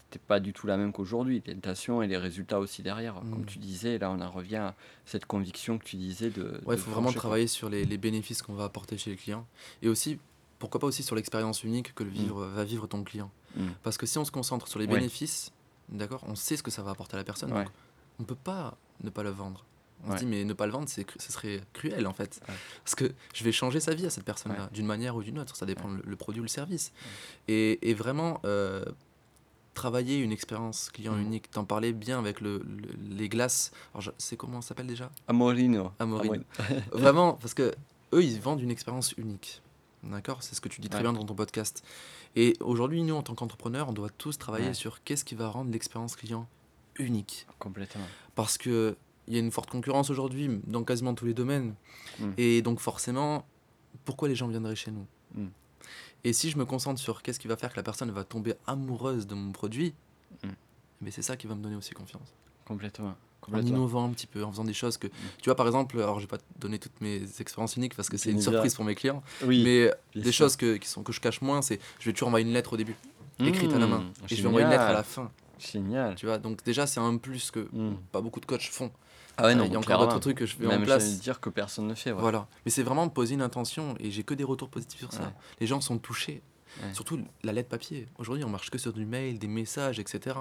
c'était pas du tout la même qu'aujourd'hui. L'intention et les résultats aussi derrière. Comme Mm. tu disais, là, on en revient à cette conviction que tu disais de. Ouais, il faut vraiment travailler sur les, les bénéfices qu'on va apporter chez le client. Et aussi, pourquoi pas aussi sur l'expérience unique que le vivre, va vivre ton client. Mm. Parce que si on se concentre sur les Ouais. bénéfices, d'accord, on sait ce que ça va apporter à la personne. Ouais. donc on peut pas ne pas le vendre. On Ouais. se dit, mais ne pas le vendre, c'est, ce serait cruel en fait. Parce que je vais changer sa vie à cette personne-là, d'une manière ou d'une autre. Ça dépend le, le produit ou le service. Et, et vraiment, euh, travailler une expérience client Mm. unique. T'en parlais bien avec le, le- les glaces. Alors, je sais comment ça s'appelle déjà? Amorino. Amorino. Vraiment, parce que eux, ils vendent une expérience unique. D'accord C'est ce que tu dis très Ouais. bien dans ton podcast. Et aujourd'hui, nous, en tant qu'entrepreneurs, on doit tous travailler Ouais. sur qu'est-ce qui va rendre l'expérience client unique. Complètement. Parce que il y a une forte concurrence aujourd'hui dans quasiment tous les domaines. Mm. Et donc, forcément, pourquoi les gens viendraient chez nous? Mm. Et si je me concentre sur qu'est-ce qui va faire que la personne va tomber amoureuse de mon produit, Mm. mais c'est ça qui va me donner aussi confiance Complètement. En innovant un petit peu, en faisant des choses que. Tu vois, par exemple, alors je vais pas te donner toutes mes expériences uniques parce que c'est une surprise pour mes clients, Oui. mais des choses que, qui sont, que je cache moins, c'est je vais toujours envoyer une lettre au début, écrite à la main, et je vais envoyer une lettre à la fin. Génial. Tu vois, donc déjà, c'est un plus que Mmh. pas beaucoup de coachs font. Ah ouais, non, il y a encore d'autres trucs que je mets Même en place. dire que personne ne fait. ouais. Voilà. Mais c'est vraiment poser une intention et j'ai que des retours positifs sur ça. Les gens sont touchés. Ouais. Surtout la lettre papier. Aujourd'hui, on marche que sur du mail, des messages, etc.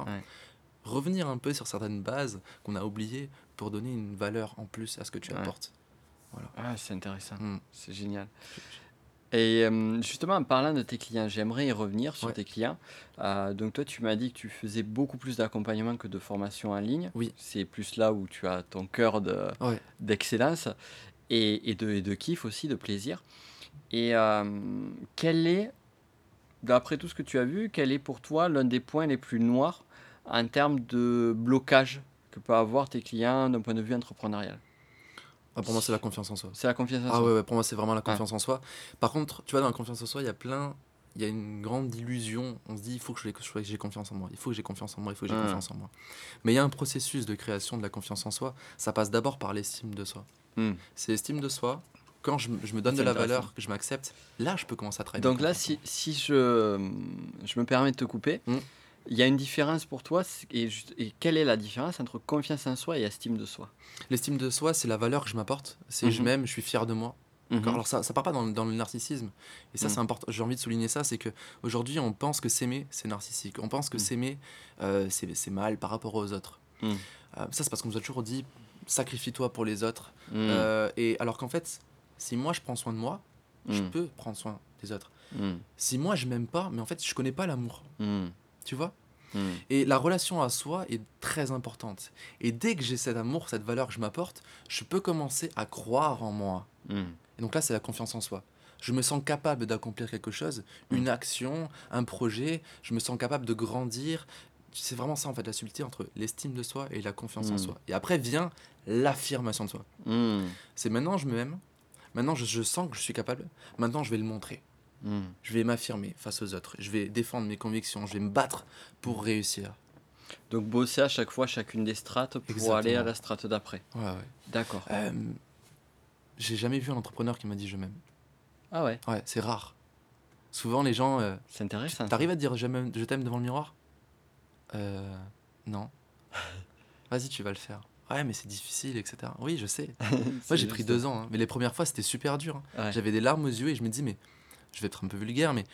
Revenir un peu sur certaines bases qu'on a oubliées pour donner une valeur en plus à ce que tu Ouais. apportes. Ah, c'est intéressant. Mm. C'est génial. Et euh, justement, en parlant de tes clients, j'aimerais y revenir sur Ouais. tes clients. Euh, donc toi, tu m'as dit que tu faisais beaucoup plus d'accompagnement que de formation en ligne. Oui. C'est plus là où tu as ton cœur de- Ouais. d'excellence et, et de, et de kiff aussi, de plaisir. Et euh, quel est, d'après tout ce que tu as vu, quel est pour toi l'un des points les plus noirs en termes de blocage que peuvent avoir tes clients d'un point de vue entrepreneurial Ah, pour moi, c'est la confiance en soi. C'est la confiance en Ah soi. ouais, ouais, pour moi, c'est vraiment la confiance en soi. Par contre, tu vois, dans la confiance en soi, il y a plein. Il y a une grande illusion. On se dit, il faut que j'ai confiance en moi. Il faut que j'ai confiance en moi. Il faut que j'ai confiance en moi. Mais il y a un processus de création de la confiance en soi. Ça passe d'abord par l'estime de soi. Hmm. C'est l'estime de soi. Quand je, me- je me donne de la valeur, que je m'accepte, là, je peux commencer à travailler. Donc là, si, si je, je me permets de te couper, Mm. Il y a une différence pour toi. Et, quelle est la différence entre confiance en soi et estime de soi? L'estime de soi, c'est la valeur que je m'apporte. C'est je Mhm. m'aime, je suis fier de moi. Mhm. Alors ça, ça part pas dans, le- dans le narcissisme. Et ça, Mm. c'est important. J'ai envie de souligner ça, c'est que aujourd'hui, on pense que s'aimer, c'est narcissique. On pense que s'aimer, euh, c'est mal par rapport aux autres. Euh, ça, c'est parce qu'on nous a toujours dit, sacrifie-toi pour les autres. Euh, et alors qu'en fait, si moi je prends soin de moi, je peux prendre soin des autres. Si moi je m'aime pas, mais en fait, je connais pas l'amour. Tu vois Mm. Et la relation à soi est très importante. Et dès que j'ai cet amour, cette valeur que je m'apporte, je peux commencer à croire en moi. Mm. Et donc là, c'est la confiance en soi. Je me sens capable d'accomplir quelque chose, une action, un projet. Je me sens capable de grandir. c'est vraiment ça en fait la subtilité entre l'estime de soi et la confiance en soi. Et après vient l'affirmation de soi. Hmm. C'est maintenant je m'aime, maintenant je, je sens que je suis capable, maintenant je vais le montrer. Hmm. Je vais m'affirmer face aux autres, je vais défendre mes convictions, je vais me battre pour réussir. Donc bosser à chaque fois chacune des strates pour Exactement. aller à la strate d'après. Ouais, ouais. D'accord. Euh, J'ai jamais vu un entrepreneur qui m'a dit je m'aime. Ah ouais, Ouais, c'est rare. Souvent les gens, euh, c'est intéressant. t'arrives à te dire je t'aime devant le miroir? Euh, non. Vas-y, tu vas le faire. Ouais, mais c'est difficile, etc. Oui, je sais. Moi, j'ai pris deux ans, hein, mais les premières fois, c'était super dur. hein. Ouais. J'avais des larmes aux yeux et je me dis, mais je vais être un peu vulgaire, mais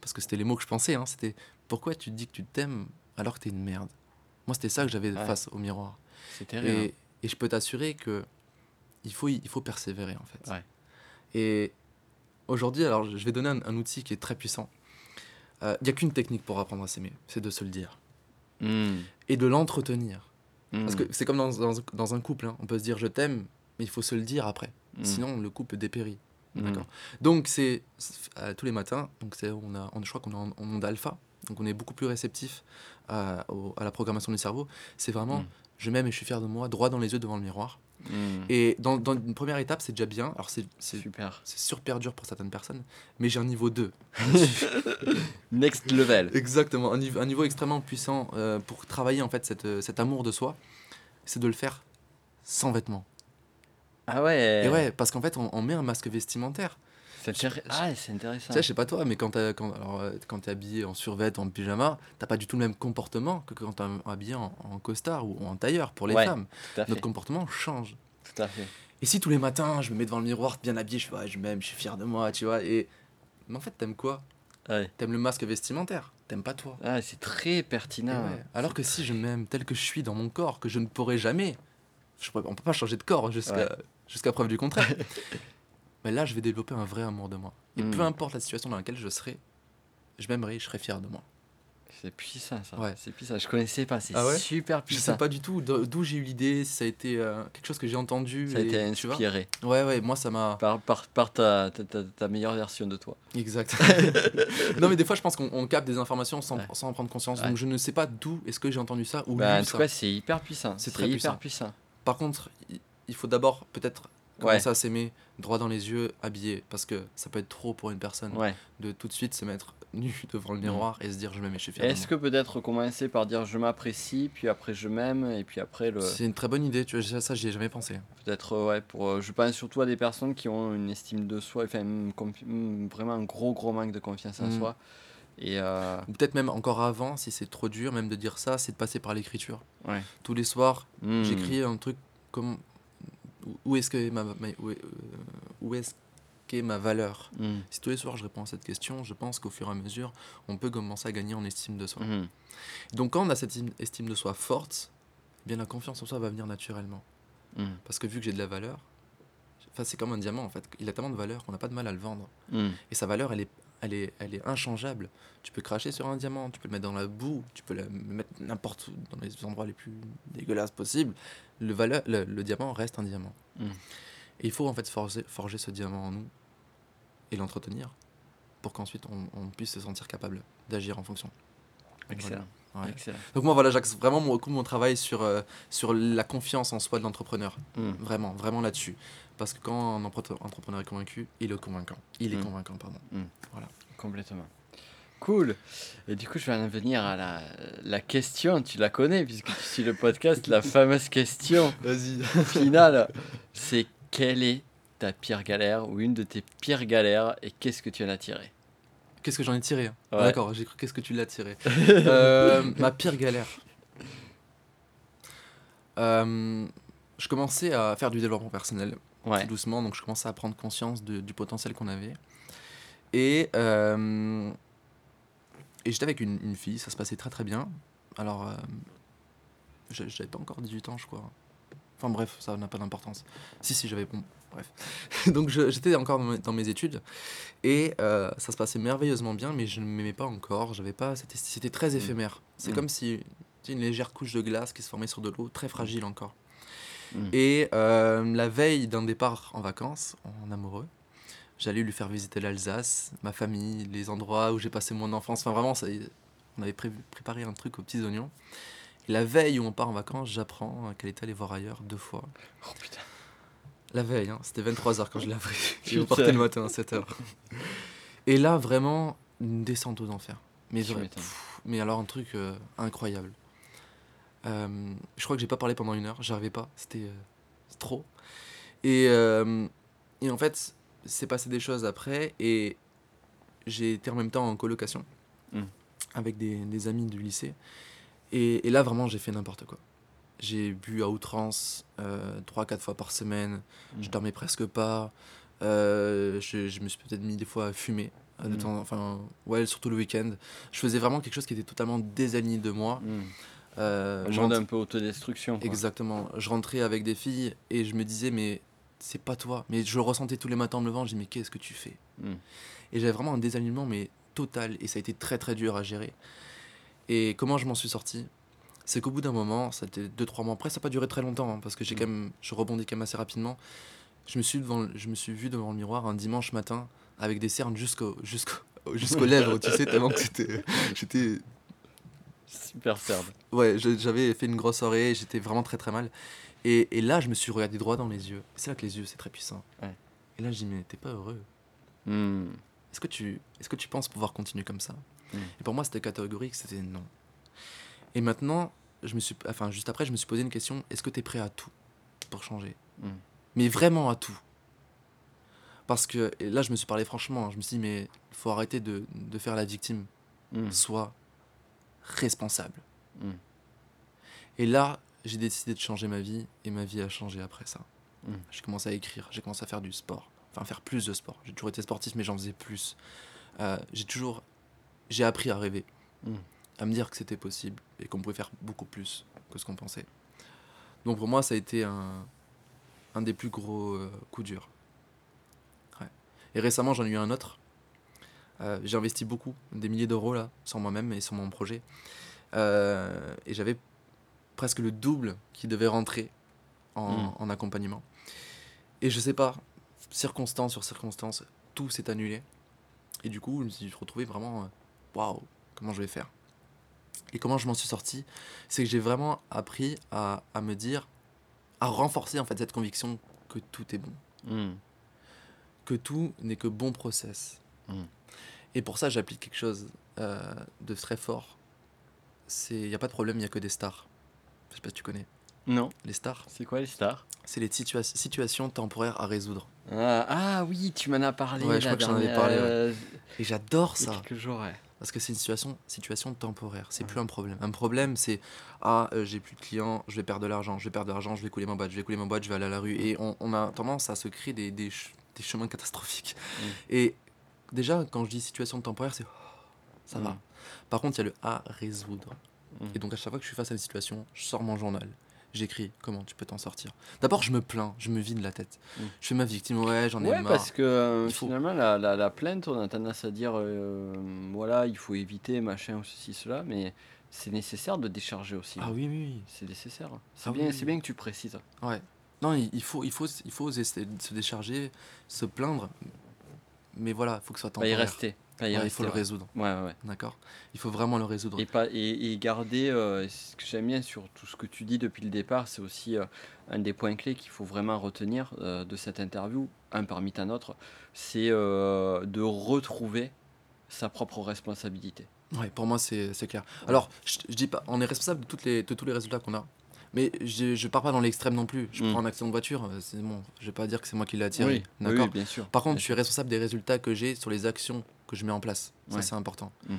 parce que c'était les mots que je pensais, hein, c'était pourquoi tu te dis que tu t'aimes alors que t'es une merde? Moi, c'était ça que j'avais Ouais. face au miroir. C'est terrible. Et, et je peux t'assurer que il faut, il faut persévérer, en fait. Ouais. Et aujourd'hui, alors, je vais donner un, un outil qui est très puissant. Euh, Il n'y a qu'une technique pour apprendre à s'aimer, c'est de se le dire. Hmm. Et de l'entretenir. Parce Hmm. que c'est comme dans, dans- dans un couple, hein. on peut se dire je t'aime, mais il faut se le dire après. Hmm. Sinon, le couple dépérit. D'accord. Donc, c'est euh, tous les matins, donc c'est- on a, on, je crois qu'on est en, en monde alpha, donc on est beaucoup plus réceptif à, au- à la programmation du cerveau. C'est vraiment Mm. je m'aime et je suis fier de moi, droit dans les yeux devant le miroir. Hmm. Et dans, dans une première étape, c'est déjà bien. Alors, c'est Super. c'est super dur pour certaines personnes, mais j'ai un niveau 2. Next level. Exactement, un niveau, un niveau extrêmement puissant euh, pour travailler en fait cette, euh, cet amour de soi, c'est de le faire sans vêtements. Ah ouais. Et ouais, parce qu'en fait, on, on met un masque vestimentaire. Ah, c'est intéressant. Tu sais, je sais pas toi, mais quand t'es quand, alors, euh, quand t'es habillé en survêt en pyjama, t'as pas du tout le même comportement que quand t'es habillé en, en costard ou en tailleur pour les Ouais. femmes. Notre comportement change. Tout à fait. Et si tous les matins, je me mets devant le miroir bien habillé, je fais, ouais, je m'aime, je suis fier de moi, tu vois, et... Mais en fait, t'aimes quoi? Ouais. T'aimes le masque vestimentaire, t'aimes pas toi. Ah, c'est très pertinent. ouais. Alors que si je m'aime tel que je suis dans mon corps, que je ne pourrai jamais, je pourrais- on peut pas changer de corps jusqu'à Ouais. Jusqu'à preuve du contraire. Mais là, je vais développer un vrai amour de moi. Et Mm. peu importe la situation dans laquelle je serai, je m'aimerai, je serai fier de moi. C'est puissant ça. Ouais. C'est puissant. Je connaissais pas. C'est Ah ouais? super Je puissant. sais pas du tout d'o- d'où j'ai eu l'idée, si ça a été euh, quelque chose que j'ai entendu. Ça a et- été tu vois inspiré Ouais, ouais, moi ça m'a. par, par, par ta, ta, ta- ta meilleure version de toi. Exact. non, mais des fois, je pense qu'on on capte des informations sans, Ouais. sans en prendre conscience. Donc, je ne sais pas d'où est-ce que j'ai entendu ça ou Bah, en tout ça. cas, c'est hyper puissant. C'est C'est très hyper puissant. Par contre, il- faut d'abord peut-être Ouais. commencer à s'aimer droit dans les yeux, habillé, parce que ça peut être trop pour une personne Ouais. de tout de suite se mettre nu devant le miroir et se dire je m'aime et je suis fier. Est-ce que peut-être commencer par dire je m'apprécie, puis après je m'aime, et puis après le. C'est une très bonne idée, tu vois, ça, ça j'y ai jamais pensé. Peut-être, euh, ouais, pour. euh, je pense surtout à des personnes qui ont une estime de soi, enfin, confi- une- vraiment un gros, gros manque de confiance en Mhm. soi. Et. euh, peut-être même encore avant, si c'est trop dur, même de dire ça, c'est de passer par l'écriture. Ouais. Tous les soirs, j'écris un truc comme où- est-ce que ma, ma- où est, euh, où qu'est ma valeur Hmm. Si tous les soirs je réponds à cette question, je pense qu'au fur et à mesure, on peut commencer à gagner en estime de soi. Mhm. Donc quand on a cette im- estime de soi forte, eh bien la confiance en soi va venir naturellement. Hmm. Parce que vu que j'ai de la valeur, c'est comme un diamant en fait, il a tellement de valeur qu'on n'a pas de mal à le vendre. Et sa valeur, elle est, elle, est, elle est inchangeable. Tu peux cracher sur un diamant, tu peux le mettre dans la boue, tu peux le mettre n'importe où, dans les endroits les plus dégueulasses possibles. Le, valeur, le, le diamant reste un diamant. Mm. Et il faut en fait forger, forger ce diamant en nous et l'entretenir pour qu'ensuite on, on puisse se sentir capable d'agir en fonction. Excellent. Ouais. Excellent. Donc moi voilà, j'axe vraiment beaucoup mon travail sur, euh, sur la confiance en soi de l'entrepreneur. Hmm. Vraiment, vraiment là-dessus. Parce que quand un entrepreneur est convaincu, il est convaincant. Il est Mm. convaincant, pardon. Complètement. Cool. Et du coup, je vais en venir à la, la question. Tu la connais puisque tu suis le podcast. la fameuse question Vas-y. finale, c'est quelle est ta pire galère ou une de tes pires galères et qu'est-ce que tu en as tiré? Qu'est-ce que j'en ai tiré? Ah. D'accord, j'ai cru qu'est-ce que tu l'as tiré. Euh, ma pire galère. Euh, je commençais à faire du développement personnel Ouais. tout doucement, donc je commençais à prendre conscience de- du potentiel qu'on avait. Et, euh, et j'étais avec une, une fille, ça se passait très très bien. Alors, euh, j'a- j'avais pas encore 18 ans, je crois. Enfin bref, ça n'a pas d'importance. Si, si, j'avais... Bon, bref. donc j'étais encore dans mes, études et euh, ça se passait merveilleusement bien, mais je ne m'aimais pas encore. J'avais pas... C'était très éphémère. C'est Mm. comme si... une légère couche de glace qui se formait sur de l'eau, très fragile encore. Mm. Et euh, la veille d'un départ en vacances, en amoureux, j'allais lui faire visiter l'Alsace, ma famille, les endroits où j'ai passé mon enfance. Enfin, vraiment, ça- On avait préparé un truc aux petits oignons. Et la veille où on part en vacances, j'apprends qu'elle est allée voir ailleurs deux fois. Oh putain. La veille, hein, c'était 23h quand je l'ai appris. Putain. partait le matin à 7h. Et là, vraiment, une descente aux enfers. Mais, Tu vrai- m'étonnes. pff, mais alors, un truc euh, incroyable. Euh, je crois que j'ai pas parlé pendant une heure, j'arrivais pas, c'était euh, trop. Et, euh, et en fait, c'est passé des choses après, et j'ai été en même temps en colocation Mm. avec des, des amis du lycée. Et, et là, vraiment, j'ai fait n'importe quoi. J'ai bu à outrance, euh, 3-4 fois par semaine, je Mm. dormais presque pas. je, je me suis peut-être mis des fois à fumer. euh, de Mm. temps- enfin, ouais, surtout le week-end. Je faisais vraiment quelque chose qui était totalement désaligné de moi. Euh, rentrais- un peu autodestruction. quoi. Exactement. Je rentrais avec des filles et je me disais, mais c'est pas toi. Mais je le ressentais tous les matins en me levant. Je dis, mais qu'est-ce que tu fais? Mm. Et j'avais vraiment un désalignement, mais total. Et ça a été très très dur à gérer. Et comment je m'en suis sorti? C'est qu'au bout d'un moment, ça a été 2-3 mois après, ça n'a pas duré très longtemps, hein, parce que j'ai Mm. quand même, je rebondis quand même assez rapidement. Je me suis, devant, je me suis vu devant le miroir un dimanche matin avec des cernes jusqu'au, jusqu'au, jusqu'aux lèvres, tu sais, tellement que c'était, j'étais Super serbe. Ouais, j'avais fait une grosse soirée, j'étais vraiment très très mal. Et, et là, je me suis regardé droit dans les yeux. C'est là que les yeux, c'est très puissant. Ouais. Et là, je dis, mais t'es pas heureux. Mm. Est-ce que, tu, est-ce que tu penses pouvoir continuer comme ça Mm. Et pour moi, c'était catégorique, c'était non. Et maintenant, je me suis, enfin, juste après, je me suis posé une question est-ce que t'es prêt à tout pour changer? Mm. Mais vraiment à tout. Parce que et là, je me suis parlé franchement. hein, Je me suis dit, mais il faut arrêter de, de faire la victime. Mm. Responsable. Mm. Et là, j'ai décidé de changer ma vie et ma vie a changé après ça. Mm. J'ai commencé à écrire, j'ai commencé à faire du sport, enfin faire plus de sport. J'ai toujours été sportif, mais j'en faisais plus. Euh, j'ai toujours, j'ai appris à rêver, Mm. à me dire que c'était possible et qu'on pouvait faire beaucoup plus que ce qu'on pensait. Donc pour moi, ça a été un, un des plus gros euh, coups durs. Ouais. Et récemment, j'en ai eu un autre. Euh, j'ai investi beaucoup, des milliers d'euros là, sur moi-même et sur mon projet. Euh, et j'avais presque le double qui devait rentrer en, Mm. en accompagnement. Et je sais pas, circonstance sur circonstance, tout s'est annulé. Et du coup, je me suis retrouvé vraiment, euh, waouh, comment je vais faire? Et comment je m'en suis sorti? C'est que j'ai vraiment appris à, à me dire, à renforcer en fait cette conviction que tout est bon Mm. que tout n'est que bon process. Mm. Et pour ça, j'applique quelque chose euh, de très fort. C'est, il y a pas de problème, il y a que des stars. Je sais pas si tu connais. Non. Les stars, C'est quoi les stars? C'est les situa- situations temporaires à résoudre. ah, ah oui, tu m'en as parlé. Ouais, je crois que j'en avais parlé, ouais. euh, Et j'adore ça quelques jours, ouais. parce que c'est une situation, situation temporaire. C'est Ouais. plus un problème. Un problème, c'est ah, euh, j'ai plus de clients, je vais perdre de l'argent, je vais perdre de l'argent, je vais couler ma boîte, je vais couler ma boîte, je vais aller à la rue. Et on, on a tendance à se créer des, des, ch- des chemins catastrophiques. Et déjà, quand je dis situation temporaire, c'est oh, ça va. Mm. Par contre, il y a le à résoudre. Mm. Et donc, à chaque fois que je suis face à une situation, je sors mon journal. J'écris comment tu peux t'en sortir? D'abord, je me plains, je me vide la tête. Mm. Je fais ma victime, ouais, j'en ai Ouais, marre. parce que euh, faut- finalement, la, la, la plainte, on a tendance à dire euh, voilà, il faut éviter, machin, ou ceci, cela, mais c'est nécessaire de décharger aussi. Ah oui, oui, C'est nécessaire. C'est Ah bien, oui, c'est oui. bien que tu précises. oui. Ouais. Non, il faut, il faut, il faut se décharger, se plaindre. Mais voilà, il faut que ce soit y temporaire. rester. Pas y Ouais, il rester, faut le résoudre, Ouais, ouais, ouais. d'accord Il faut vraiment le résoudre. Et, pas, et, et garder, euh, ce que j'aime bien sur tout ce que tu dis depuis le départ, c'est aussi euh, un des points clés qu'il faut vraiment retenir euh, de cette interview, un parmi tant d'autres, c'est de retrouver sa propre responsabilité. Ouais, pour moi, c'est c'est clair. Alors, je, je dis pas, on est responsable de, toutes les, de tous les résultats qu'on a. Mais je, je pars pas dans l'extrême non plus. Je Mm. prends un accident de voiture, euh, c'est bon, je vais pas dire que c'est moi qui l'ai attiré. oui, D'accord oui, bien sûr. Par contre, bien je suis responsable des résultats que j'ai sur les actions que je mets en place. Ça, Ouais. c'est important. Mm.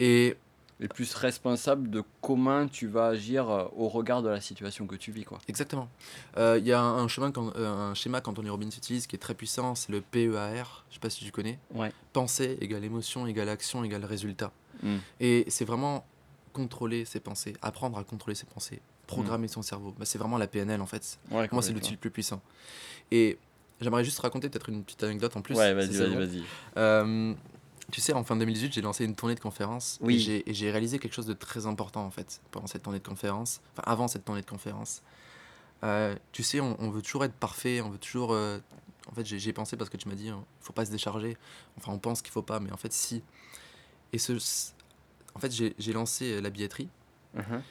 Et et plus responsable de comment tu vas agir euh, au regard de la situation que tu vis. Quoi. exactement. Euh, Il y a un, chemin quand- euh, un schéma qu'Anthony Robbins utilise qui est très puissant, c'est le PEAR. Je sais pas si tu connais. Ouais. Pensée égale émotion égale action égale résultat. Mm. Et c'est vraiment contrôler ses pensées, apprendre à contrôler ses pensées, programmer son cerveau. Bah, c'est vraiment la PNL en fait. Ouais, Pour moi, c'est l'outil le plus puissant. Et j'aimerais juste raconter peut-être une petite anecdote en plus. Ouais, vas-y, vas-y, vas-y. Euh, tu sais, en fin 2018, j'ai lancé une tournée de conférences. Oui. Et j'ai- réalisé quelque chose de très important, en fait, pendant cette tournée de conférences. Enfin, avant cette tournée de conférences. Euh, tu sais, on, on veut toujours être parfait, on veut toujours... euh, En fait, j'ai pensé parce que tu m'as dit, il faut pas se décharger. Enfin, on pense qu'il faut pas, mais en fait, si. Et ce, en fait, j'ai lancé la billetterie. Mhm.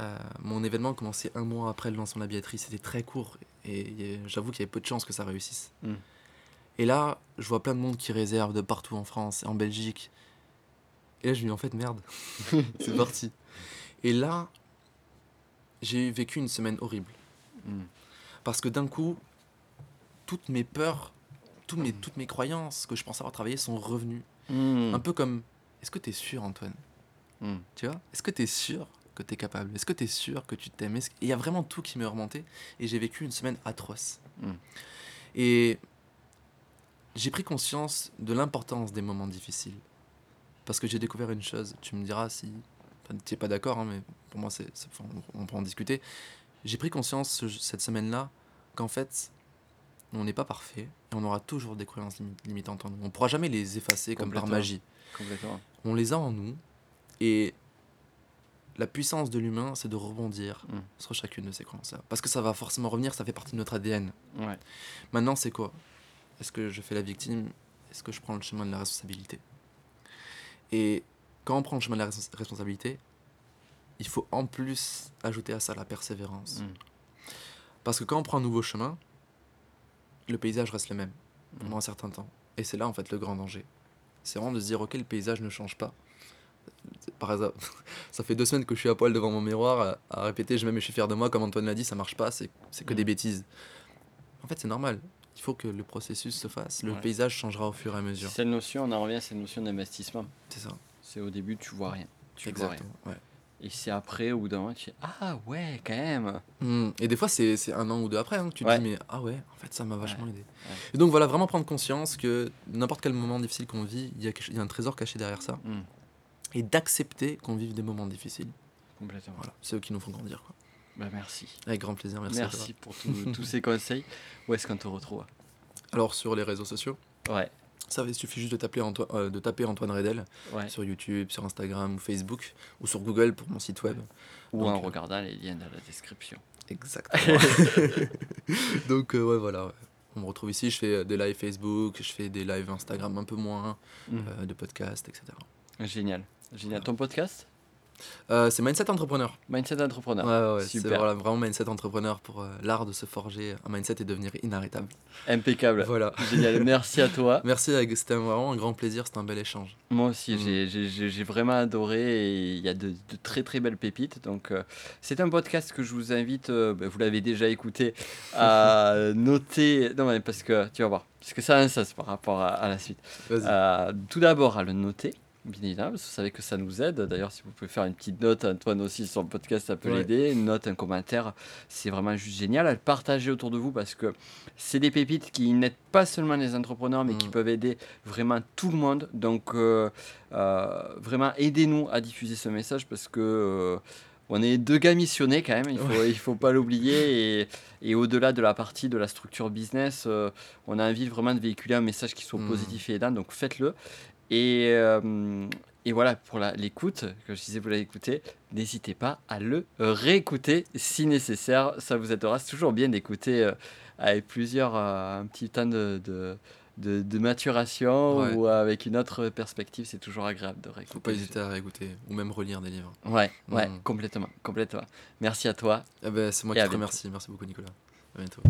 Euh, mon événement a commencé un mois après le lancement de la billetterie. C'était très court et, j'avoue qu'il y avait peu de chances que ça réussisse. Mm. Et là, je vois plein de monde qui réserve de partout en France et en Belgique. Et là, je me dis en fait, merde, c'est parti. Et là, j'ai vécu une semaine horrible. Mm. Parce que d'un coup, toutes mes peurs, toutes mes, toutes mes croyances que je pensais avoir travaillées sont revenues. Mm. Un peu comme, est-ce que tu es sûr, Antoine? Tu vois? Est-ce que tu es sûr que tu es capable Est-ce que tu es sûr que tu t'aimes? Il y a vraiment tout qui m'est remonté. Et j'ai vécu une semaine atroce. Mm. Et j'ai pris conscience de l'importance des moments difficiles. Parce que j'ai découvert une chose. Tu me diras si tu n'es pas d'accord, hein, mais pour moi, c'est, on peut en discuter. J'ai pris conscience ce- cette semaine-là qu'en fait, on n'est pas parfait et on aura toujours des croyances limi- limitantes en nous. On ne pourra jamais les effacer comme par magie Complètement. on les a en nous. Et la puissance de l'humain, c'est de rebondir Mm. sur chacune de ces croyances Parce que ça va forcément revenir, ça fait partie de notre ADN. Ouais. Maintenant, c'est quoi? Est-ce que je fais la victime? Est-ce que je prends le chemin de la responsabilité? Et quand on prend le chemin de la respons- responsabilité, il faut en plus ajouter à ça la persévérance. Mm. Parce que quand on prend un nouveau chemin, le paysage reste le même Mm. pendant un certain temps. Et c'est là en fait le grand danger. C'est vraiment de se dire ok le paysage ne change pas. Par hasard, ça fait deux semaines que je suis à poil devant mon miroir à, à répéter je m'aime et je suis fier de moi comme Antoine l'a dit ça marche pas c'est c'est que Mm. des bêtises. En fait c'est normal. Il faut que le processus se fasse. Le Ouais. paysage changera au fur et à mesure. Cette notion, on en revient à cette notion d'investissement. C'est ça. C'est au début, tu vois rien. Tu vois rien. Exactement. ouais. Et c'est après, au bout d'un moment, tu dis Ah ouais, quand même. Mm. Et des fois, c'est un an ou deux après hein, que tu te Ouais. dis, mais ah ouais, en fait, ça m'a vachement aidé. ouais. Et donc voilà, vraiment prendre conscience que n'importe quel moment difficile qu'on vit, il y, y a un trésor caché derrière ça. Mm. Et d'accepter qu'on vive des moments difficiles. Complètement. Voilà, c'est eux qui nous font grandir. Quoi. Bah, merci. Avec grand plaisir, merci. Merci, pour tous- tous ces conseils. Où est-ce qu'on te retrouve? Alors, sur les réseaux sociaux, Ouais, ça il suffit juste de, t'appeler Anto- euh, de taper Antoine Redel ouais. sur YouTube, sur Instagram ou Facebook ou sur Google pour mon site web. Ou Donc, en euh, regardant les liens dans la description. Exactement. donc, euh, ouais, voilà. ouais. On me retrouve ici, je fais euh, des lives Facebook, je fais des lives Instagram un peu moins, Mm. euh, de podcasts, etc. Génial. Génial. Ton podcast Euh, c'est Mindset Entrepreneur. Mindset d'entrepreneur. Ouais, ouais, c'est Super. voilà, vraiment Mindset Entrepreneur pour euh, l'art de se forger un mindset et devenir inarrêtable. Impeccable. Voilà. Génial. Merci à toi. Merci, c'était vraiment un grand plaisir, c'était un bel échange. Moi aussi, Mm. j'ai- vraiment adoré et il y a de, de très très belles pépites. Donc, euh, c'est un podcast que je vous invite, ben, vous l'avez déjà écouté, à noter. Non, mais parce que tu vas voir, parce que ça a un sens par rapport à, à la suite. Vas-y. Tout d'abord, à le noter. Bien évidemment, parce que vous savez que ça nous aide. D'ailleurs, si vous pouvez faire une petite note, Antoine aussi, sur le podcast, ça peut Ouais. l'aider. Une note, un commentaire, c'est vraiment juste génial. Partager autour de vous parce que c'est des pépites qui n'aident pas seulement les entrepreneurs, mais qui Mm. peuvent aider vraiment tout le monde. Donc, euh, euh, vraiment, aidez-nous à diffuser ce message parce que. euh, on est deux gars missionnés quand même, il faut, il faut pas l'oublier. Et, et au-delà de la partie de la structure business, euh, on a envie vraiment de véhiculer un message qui soit Mm. positif et aidant, donc faites-le. Et, euh, et voilà, pour l'écoute, que je disais, vous l'avez écouté, n'hésitez pas à le réécouter si nécessaire, ça vous aidera. C'est toujours bien d'écouter euh, avec plusieurs, euh, un petit temps de, de, de- de maturation Ouais. ou avec une autre perspective, c'est toujours agréable de réécouter. Faut pas hésiter à réécouter ou même relire des livres. Ouais, ouais, Mm. complètement, complètement. Merci à toi. Eh ben, c'est moi Et qui te remercie. Merci beaucoup, Nicolas. À bientôt.